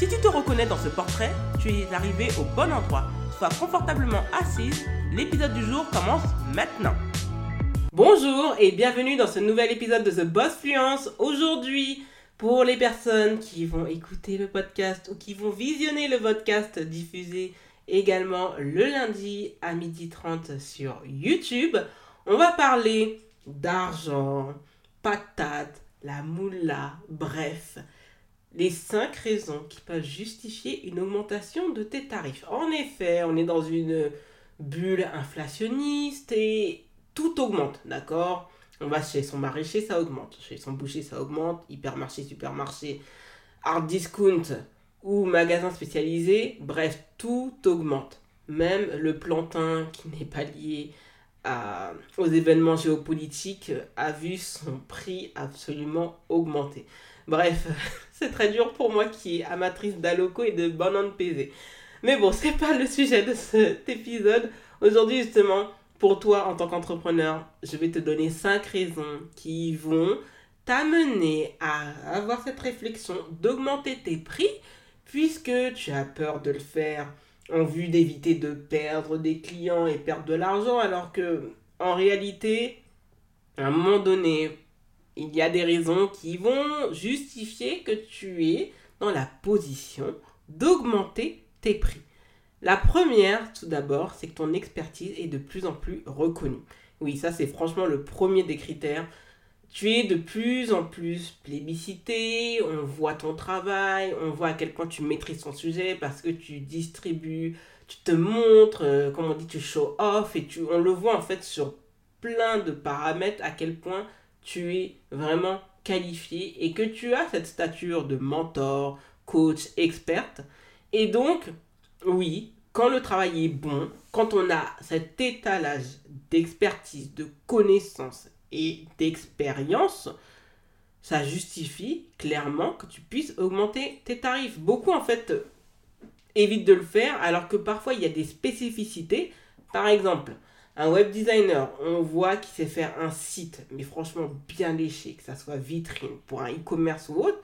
Si tu te reconnais dans ce portrait, tu es arrivé au bon endroit. Sois confortablement assise, l'épisode du jour commence maintenant. Bonjour et bienvenue dans ce nouvel épisode de The Boss Fluence. Aujourd'hui, pour les personnes qui vont écouter le podcast ou qui vont visionner le podcast diffusé également le lundi à 12h30 sur YouTube. On va parler d'argent, patate, la moula, bref, les 5 raisons qui peuvent justifier une augmentation de tes tarifs. En effet, on est dans une bulle inflationniste et tout augmente, d'accord? On va chez son maraîcher, ça augmente. Chez son boucher, ça augmente. Hypermarché, supermarché, hard discount, ou magasins spécialisés, bref, tout augmente. Même le plantain qui n'est pas lié à, aux événements géopolitiques a vu son prix absolument augmenter. Bref, c'est très dur pour moi qui est amatrice d'Aloco et de banane PV. Mais bon, c'est pas le sujet de cet épisode. Aujourd'hui, justement, pour toi en tant qu'entrepreneur, je vais te donner 5 raisons qui vont t'amener à avoir cette réflexion d'augmenter tes prix puisque tu as peur de le faire en vue d'éviter de perdre des clients et perdre de l'argent, alors que en réalité, à un moment donné, il y a des raisons qui vont justifier que tu es dans la position d'augmenter tes prix. La première, tout d'abord, c'est que ton expertise est de plus en plus reconnue. Oui, ça c'est franchement le premier des critères tu es de plus en plus plébiscité, on voit ton travail, on voit à quel point tu maîtrises ton sujet parce que tu distribues, tu te montres, euh, comme on dit, tu show off et tu, on le voit en fait sur plein de paramètres à quel point tu es vraiment qualifié et que tu as cette stature de mentor, coach, experte. Et donc, oui, quand le travail est bon, quand on a cet étalage d'expertise, de connaissances et d'expérience, ça justifie clairement que tu puisses augmenter tes tarifs. Beaucoup en fait évitent de le faire alors que parfois il y a des spécificités. Par exemple, un web designer, on voit qu'il sait faire un site, mais franchement bien léché, que ça soit vitrine pour un e-commerce ou autre.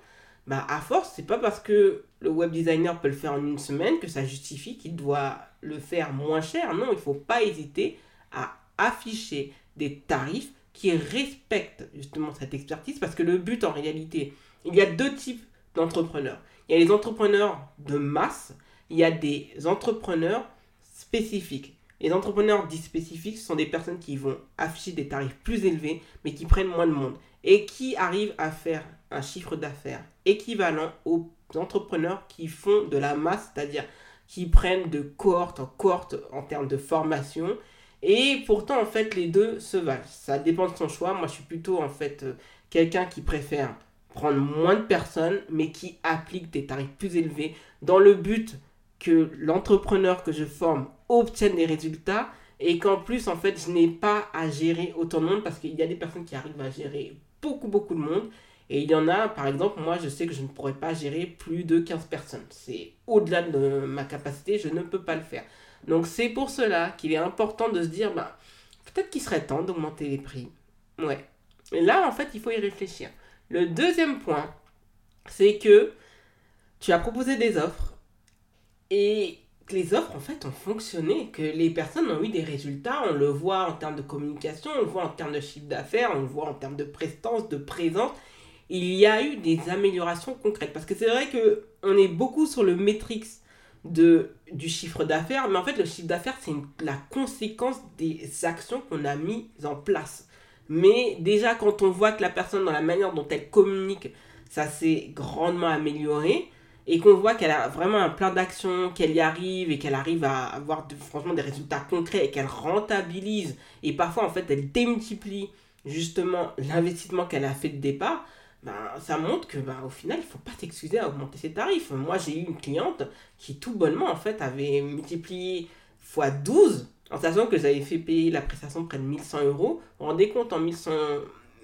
Bah à force, c'est pas parce que le web designer peut le faire en une semaine que ça justifie qu'il doit le faire moins cher. Non, il faut pas hésiter à afficher des tarifs qui respectent justement cette expertise parce que le but en réalité, il y a deux types d'entrepreneurs. Il y a les entrepreneurs de masse, il y a des entrepreneurs spécifiques. Les entrepreneurs dits spécifiques sont des personnes qui vont afficher des tarifs plus élevés mais qui prennent moins de monde et qui arrivent à faire un chiffre d'affaires équivalent aux entrepreneurs qui font de la masse, c'est-à-dire qui prennent de cohorte en cohorte en termes de formation et pourtant, en fait, les deux se valent. Ça dépend de son choix. Moi, je suis plutôt, en fait, euh, quelqu'un qui préfère prendre moins de personnes, mais qui applique des tarifs plus élevés dans le but que l'entrepreneur que je forme obtienne des résultats et qu'en plus, en fait, je n'ai pas à gérer autant de monde parce qu'il y a des personnes qui arrivent à gérer beaucoup, beaucoup de monde. Et il y en a, par exemple, moi, je sais que je ne pourrais pas gérer plus de 15 personnes. C'est au-delà de ma capacité, je ne peux pas le faire. Donc c'est pour cela qu'il est important de se dire, bah, peut-être qu'il serait temps d'augmenter les prix. Ouais. Et là, en fait, il faut y réfléchir. Le deuxième point, c'est que tu as proposé des offres et que les offres, en fait, ont fonctionné, que les personnes ont eu des résultats. On le voit en termes de communication, on le voit en termes de chiffre d'affaires, on le voit en termes de prestance, de présence. Il y a eu des améliorations concrètes. Parce que c'est vrai qu'on est beaucoup sur le metrics de, du chiffre d'affaires, mais en fait le chiffre d'affaires c'est la conséquence des actions qu'on a mises en place. Mais déjà quand on voit que la personne dans la manière dont elle communique, ça s'est grandement amélioré, et qu'on voit qu'elle a vraiment un plein d'actions, qu'elle y arrive et qu'elle arrive à avoir franchement des résultats concrets et qu'elle rentabilise, et parfois en fait elle démultiplie justement l'investissement qu'elle a fait de départ, ben, ça montre que ben, au final, il faut pas s'excuser à augmenter ses tarifs. Moi, j'ai eu une cliente qui tout bonnement en fait avait multiplié x 12 en sachant que j'avais fait payer la prestation près de 1100 euros. Vous vous rendez compte en 1100,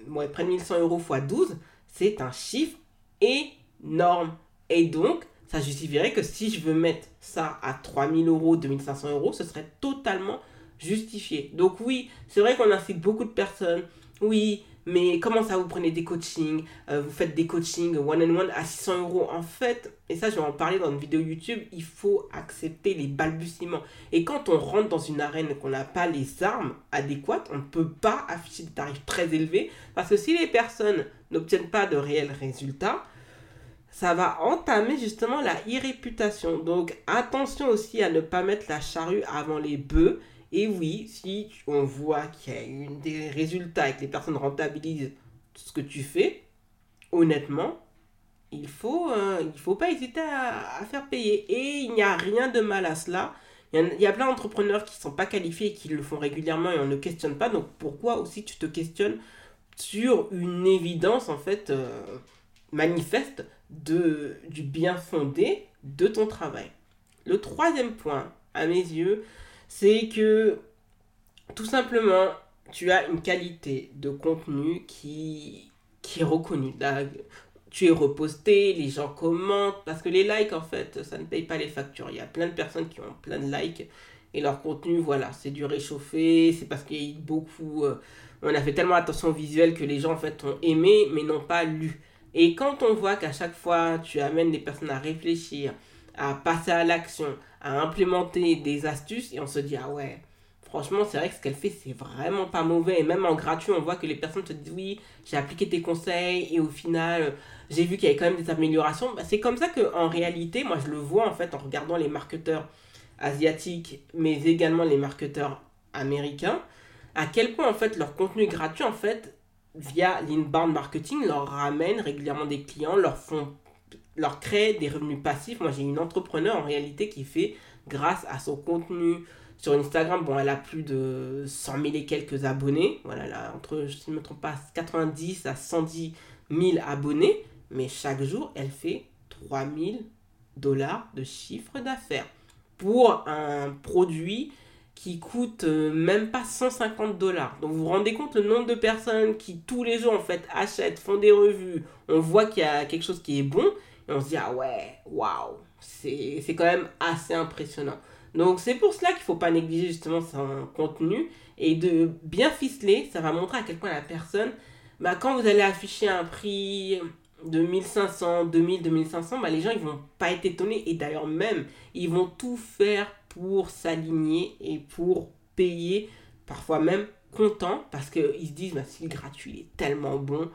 ouais, près de 1100 euros x 12, c'est un chiffre énorme. Et donc, ça justifierait que si je veux mettre ça à 3000 euros, 2500 euros, ce serait totalement justifié. Donc oui, c'est vrai qu'on incite beaucoup de personnes. Oui, mais comment ça vous prenez des coachings euh, Vous faites des coachings one-on-one à 600 euros? En fait, et ça je vais en parler dans une vidéo YouTube, il faut accepter les balbutiements. Et quand on rentre dans une arène qu'on n'a pas les armes adéquates, on ne peut pas afficher des tarifs très élevés. Parce que si les personnes n'obtiennent pas de réels résultats, ça va entamer justement la irréputation. Donc attention aussi à ne pas mettre la charrue avant les bœufs. Et oui, si on voit qu'il y a eu des résultats et que les personnes rentabilisent ce que tu fais, honnêtement, il faut, euh, faut pas hésiter à, faire payer. Et il n'y a rien de mal à cela. Il y, a, plein d'entrepreneurs qui ne sont pas qualifiés et qui le font régulièrement et on ne questionne pas. Donc pourquoi aussi tu te questionnes sur une évidence en fait euh, manifeste du bien fondé de ton travail? Le troisième point, à mes yeux, c'est que tout simplement, tu as une qualité de contenu qui, est reconnue. tu es reposté, les gens commentent, parce que les likes, en fait, ça ne paye pas les factures. Il y a plein de personnes qui ont plein de likes, et leur contenu, voilà, c'est du réchauffé, c'est parce qu'il y a beaucoup... Euh, on a fait tellement attention au visuel que les gens, en fait, ont aimé, mais n'ont pas lu. Et quand on voit qu'à chaque fois, tu amènes des personnes à réfléchir, à passer à l'action, à implémenter des astuces, et on se dit, ah ouais, franchement, c'est vrai que ce qu'elle fait, c'est vraiment pas mauvais. Et même en gratuit, on voit que les personnes te disent, oui, j'ai appliqué tes conseils, et au final, j'ai vu qu'il y avait quand même des améliorations. Bah, c'est comme ça qu'en réalité, moi, je le vois, en fait, en regardant les marketeurs asiatiques, mais également les marketeurs américains, à quel point, en fait, leur contenu gratuit, en fait, via l'inbound marketing, leur ramène régulièrement des clients, leur font leur crée des revenus passifs. Moi, j'ai une entrepreneur en réalité qui fait, grâce à son contenu sur Instagram, bon, elle a plus de 100 000 et quelques abonnés. Voilà, a entre, je ne me trompe pas, 90 à 110 000 abonnés. Mais chaque jour, elle fait 3 000 dollars de chiffre d'affaires pour un produit qui coûte euh, même pas 150 dollars. Donc vous vous rendez compte le nombre de personnes qui tous les jours en fait achètent, font des revues, on voit qu'il y a quelque chose qui est bon on se dit ah ouais, waouh, c'est quand même assez impressionnant. Donc c'est pour cela qu'il ne faut pas négliger justement son contenu et de bien ficeler, ça va montrer à quel point la personne, bah, quand vous allez afficher un prix de 1500, 2000, 2500, bah, les gens ils vont pas être étonnés et d'ailleurs même ils vont tout faire pour s'aligner et pour payer, parfois même content, parce qu'ils se disent, bah, si le gratuit est tellement bon,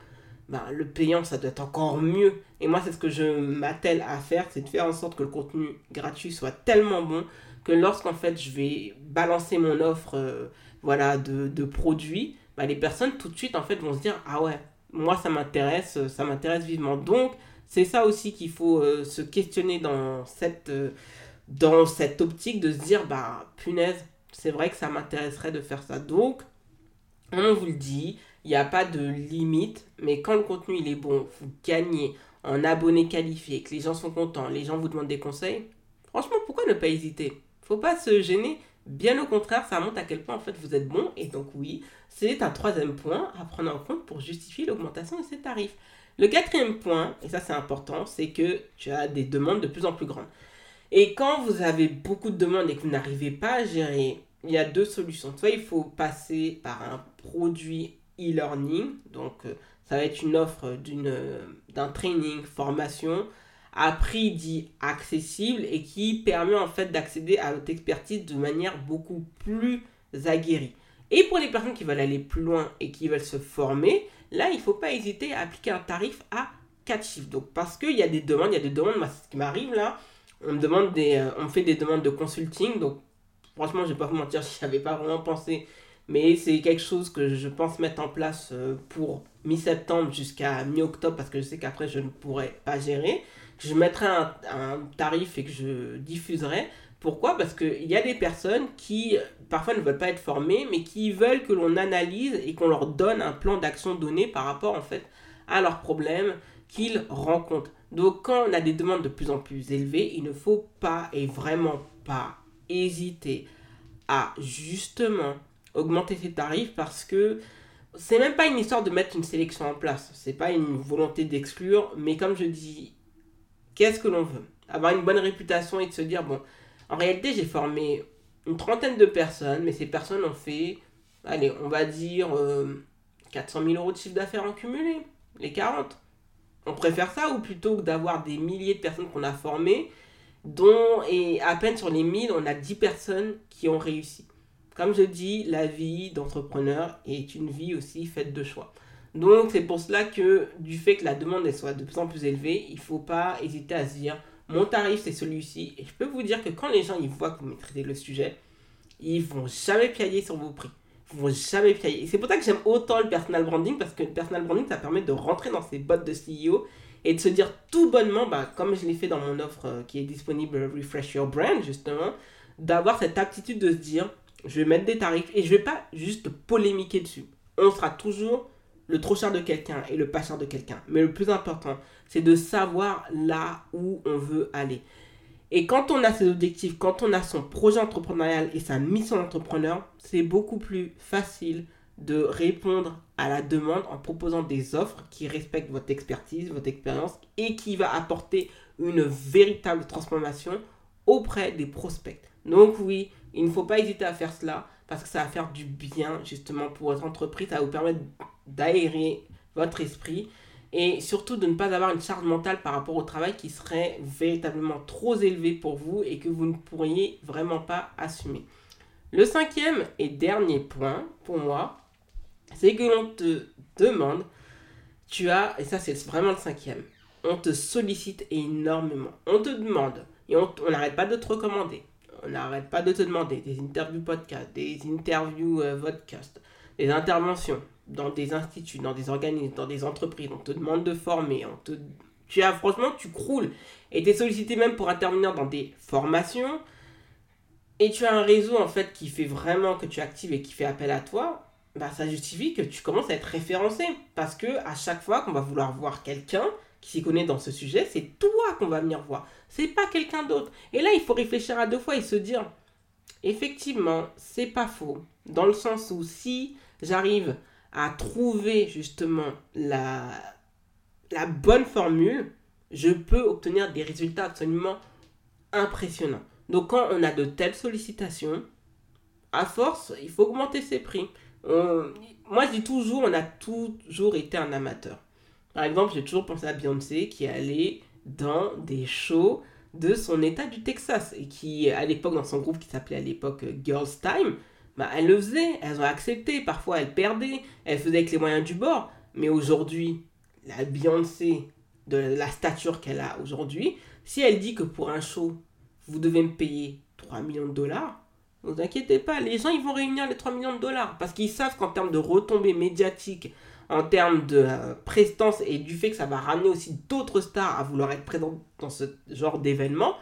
bah, le payant, ça doit être encore mieux. Et moi, c'est ce que je m'attelle à faire, c'est de faire en sorte que le contenu gratuit soit tellement bon que lorsqu'en fait je vais balancer mon offre euh, voilà, de, produits, bah, les personnes tout de suite en fait vont se dire, ah ouais, moi ça m'intéresse, ça m'intéresse vivement. Donc, c'est ça aussi qu'il faut euh, se questionner dans cette... Euh, dans cette optique de se dire, bah, punaise, c'est vrai que ça m'intéresserait de faire ça. Donc, on vous le dit, il n'y a pas de limite, mais quand le contenu il est bon, vous gagnez en abonnés qualifiés, que les gens sont contents, les gens vous demandent des conseils, franchement, pourquoi ne pas hésiter? Faut pas se gêner. Bien au contraire, ça montre à quel point en fait vous êtes bon. Et donc oui, c'est un troisième point à prendre en compte pour justifier l'augmentation de ces tarifs. Le quatrième point, et ça c'est important, c'est que tu as des demandes de plus en plus grandes. Et quand vous avez beaucoup de demandes et que vous n'arrivez pas à gérer, il y a deux solutions. Soit il faut passer par un produit e-learning, donc euh, ça va être une offre d'une, d'un training, formation à prix dit accessible et qui permet en fait d'accéder à votre expertise de manière beaucoup plus aguerrie. Et pour les personnes qui veulent aller plus loin et qui veulent se former, là il faut pas hésiter à appliquer un tarif à 4 chiffres. Donc parce qu'il y a des demandes, il y a des demandes, moi ce qui m'arrive là, on me demande des, euh, on fait des demandes de consulting. Donc, franchement, je vais pas vous mentir, je n'avais pas vraiment pensé. Mais c'est quelque chose que je pense mettre en place euh, pour mi-septembre jusqu'à mi-octobre parce que je sais qu'après je ne pourrai pas gérer. Je mettrai un, un tarif et que je diffuserai. Pourquoi? Parce qu'il y a des personnes qui parfois ne veulent pas être formées mais qui veulent que l'on analyse et qu'on leur donne un plan d'action donné par rapport en fait à leurs problèmes qu'ils rencontrent. Donc quand on a des demandes de plus en plus élevées, il ne faut pas et vraiment pas hésiter à justement augmenter ses tarifs parce que c'est même pas une histoire de mettre une sélection en place. C'est pas une volonté d'exclure, mais comme je dis, qu'est-ce que l'on veut? Avoir une bonne réputation et de se dire, bon, en réalité, j'ai formé une trentaine de personnes, mais ces personnes ont fait, allez, on va dire 400 euh, 000 euros de chiffre d'affaires en cumulé, les 40. On préfère ça ou plutôt que d'avoir des milliers de personnes qu'on a formées, dont, et à peine sur les 1000, on a 10 personnes qui ont réussi. Comme je dis, la vie d'entrepreneur est une vie aussi faite de choix. Donc c'est pour cela que du fait que la demande soit de plus en plus élevée, il ne faut pas hésiter à se dire mon tarif c'est celui-ci. Et je peux vous dire que quand les gens ils voient que vous maîtrisez le sujet, ils vont jamais piailler sur vos prix. Ils vont jamais piailler. C'est pour ça que j'aime autant le personal branding parce que le personal branding ça permet de rentrer dans ces bottes de CEO et de se dire tout bonnement, bah, comme je l'ai fait dans mon offre euh, qui est disponible Refresh Your Brand justement, d'avoir cette aptitude de se dire je vais mettre des tarifs et je vais pas juste polémiquer dessus. On sera toujours le trop cher de quelqu'un et le pas cher de quelqu'un. Mais le plus important, c'est de savoir là où on veut aller. Et quand on a ses objectifs, quand on a son projet entrepreneurial et sa mission d'entrepreneur, c'est beaucoup plus facile de répondre à la demande en proposant des offres qui respectent votre expertise, votre expérience et qui va apporter une véritable transformation auprès des prospects. Donc oui, il ne faut pas hésiter à faire cela parce que ça va faire du bien justement pour votre entreprise, ça va vous permettre d'aérer votre esprit et surtout de ne pas avoir une charge mentale par rapport au travail qui serait véritablement trop élevée pour vous et que vous ne pourriez vraiment pas assumer. Le cinquième et dernier point pour moi, c'est que l'on te demande, tu as, et ça c'est vraiment le cinquième, on te sollicite énormément. On te demande, et on n'arrête pas de te recommander, on n'arrête pas de te demander des interviews podcast, des interviews euh, des interventions dans des instituts, dans des organismes, dans des entreprises. On te demande de former. On te... Tu as, franchement, tu croules. Et tu es sollicité même pour intervenir dans des formations. Et tu as un réseau en fait qui fait vraiment que tu actives et qui fait appel à toi. Bah, ça justifie que tu commences à être référencé. Parce que à chaque fois qu'on va vouloir voir quelqu'un, qui s'y connaît dans ce sujet, c'est toi qu'on va venir voir. C'est pas quelqu'un d'autre. Et là, il faut réfléchir à deux fois et se dire, effectivement, c'est pas faux. Dans le sens où si j'arrive à trouver justement la, la bonne formule, je peux obtenir des résultats absolument impressionnants. Donc quand on a de telles sollicitations, à force, il faut augmenter ses prix. moi, je dis toujours, on a toujours été un amateur. Par exemple, j'ai toujours pensé à Beyoncé qui allait dans des shows de son état du Texas et qui, à l'époque, dans son groupe qui s'appelait à l'époque euh, Girls Time, bah, elle le faisait, elles ont accepté, parfois elle perdait, elle faisait avec les moyens du bord. Mais aujourd'hui, la Beyoncé, de la stature qu'elle a aujourd'hui, si elle dit que pour un show, vous devez me payer 3 millions de dollars, ne vous inquiétez pas, les gens ils vont réunir les 3 millions de dollars parce qu'ils savent qu'en termes de retombées médiatiques, en termes de euh, prestance et du fait que ça va ramener aussi d'autres stars à vouloir être présentes dans ce genre d'événement,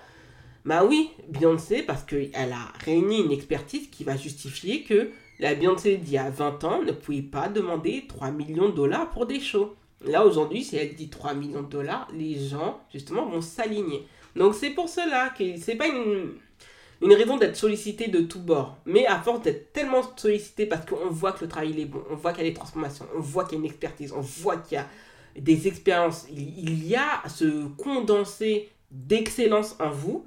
bah oui, Beyoncé, parce qu'elle a réuni une expertise qui va justifier que la Beyoncé d'il y a 20 ans ne pouvait pas demander 3 millions de dollars pour des shows. Là aujourd'hui, si elle dit 3 millions de dollars, les gens justement vont s'aligner. Donc c'est pour cela que c'est pas une, une raison d'être sollicité de tous bords. Mais à force d'être tellement sollicité parce qu'on voit que le travail est bon, on voit qu'il y a des transformations, on voit qu'il y a une expertise, on voit qu'il y a des expériences, il, y a ce condensé d'excellence en vous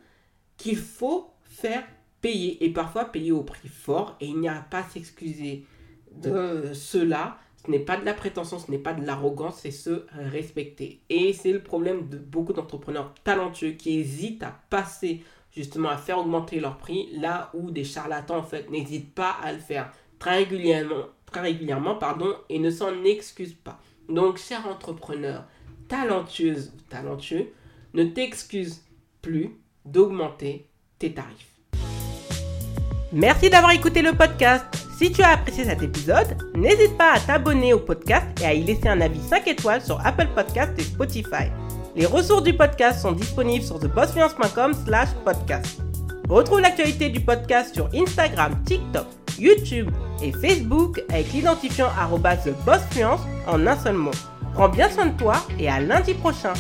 qu'il faut faire payer et parfois payer au prix fort et il n'y a pas à s'excuser de cela. Ce n'est pas de la prétention, ce n'est pas de l'arrogance, c'est se respecter. Et c'est le problème de beaucoup d'entrepreneurs talentueux qui hésitent à passer justement à faire augmenter leur prix, là où des charlatans en fait n'hésitent pas à le faire très régulièrement, pardon, et ne s'en excusent pas. Donc, cher entrepreneur, talentueuse talentueux, ne t'excuse plus d'augmenter tes tarifs. Merci d'avoir écouté le podcast. Si tu as apprécié cet épisode, n'hésite pas à t'abonner au podcast et à y laisser un avis 5 étoiles sur Apple Podcast et Spotify. Les ressources du podcast sont disponibles sur thebossfluence.com slash podcast. Retrouve l'actualité du podcast sur Instagram, TikTok, YouTube et Facebook avec l'identifiant thebossfluence en un seul mot. Prends bien soin de toi et à lundi prochain.